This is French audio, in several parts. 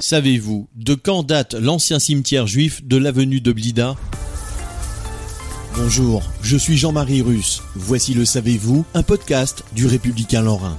Savez-vous de quand date l'ancien cimetière juif de l'avenue de Blida? Bonjour, je suis Jean-Marie Russe. Voici le Savez-vous, un podcast du Républicain Lorrain.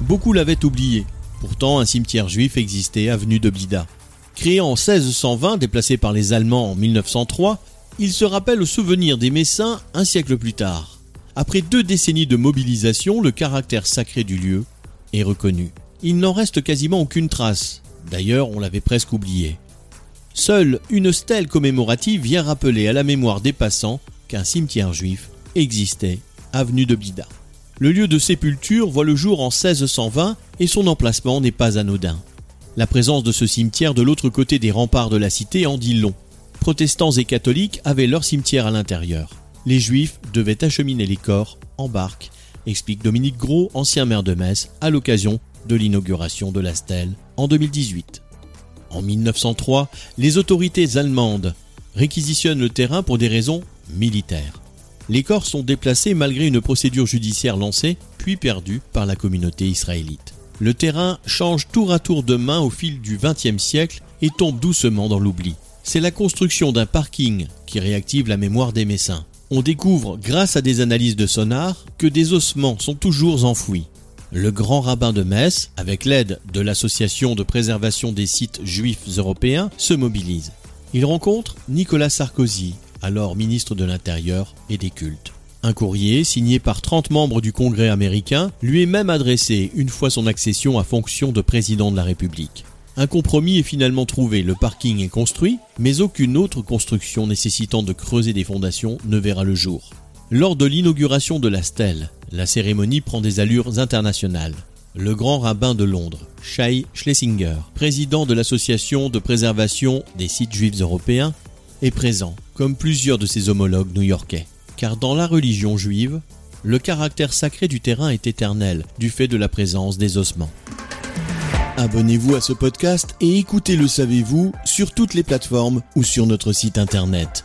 Beaucoup l'avaient oublié. Pourtant, un cimetière juif existait avenue de Blida. Créé en 1620, déplacé par les Allemands en 1903, il se rappelle au souvenir des Messins un siècle plus tard. Après deux décennies de mobilisation, le caractère sacré du lieu est reconnu. Il n'en reste quasiment aucune trace. D'ailleurs, on l'avait presque oublié. Seule une stèle commémorative vient rappeler à la mémoire des passants qu'un cimetière juif existait, avenue de Blida. Le lieu de sépulture voit le jour en 1620 et son emplacement n'est pas anodin. La présence de ce cimetière de l'autre côté des remparts de la cité en dit long. Protestants et catholiques avaient leur cimetière à l'intérieur. Les juifs devaient acheminer les corps en barque, explique Dominique Gros, ancien maire de Metz, à l'occasion de l'inauguration de la stèle en 2018. En 1903, les autorités allemandes réquisitionnent le terrain pour des raisons militaires. Les corps sont déplacés malgré une procédure judiciaire lancée, puis perdue par la communauté israélite. Le terrain change tour à tour de main au fil du XXe siècle et tombe doucement dans l'oubli. C'est la construction d'un parking qui réactive la mémoire des Messins. On découvre, grâce à des analyses de sonar, que des ossements sont toujours enfouis. Le grand rabbin de Metz, avec l'aide de l'Association de préservation des sites juifs européens, se mobilise. Il rencontre Nicolas Sarkozy, alors ministre de l'Intérieur et des Cultes. Un courrier, signé par 30 membres du Congrès américain, lui est même adressé une fois son accession à fonction de président de la République. Un compromis est finalement trouvé, le parking est construit, mais aucune autre construction nécessitant de creuser des fondations ne verra le jour. Lors de l'inauguration de la stèle, la cérémonie prend des allures internationales. Le grand rabbin de Londres, Shai Schlesinger, président de l'association de préservation des sites juifs européens, est présent, comme plusieurs de ses homologues new-yorkais. Car dans la religion juive, le caractère sacré du terrain est éternel du fait de la présence des ossements. Abonnez-vous à ce podcast et écoutez Le Savez-vous sur toutes les plateformes ou sur notre site internet.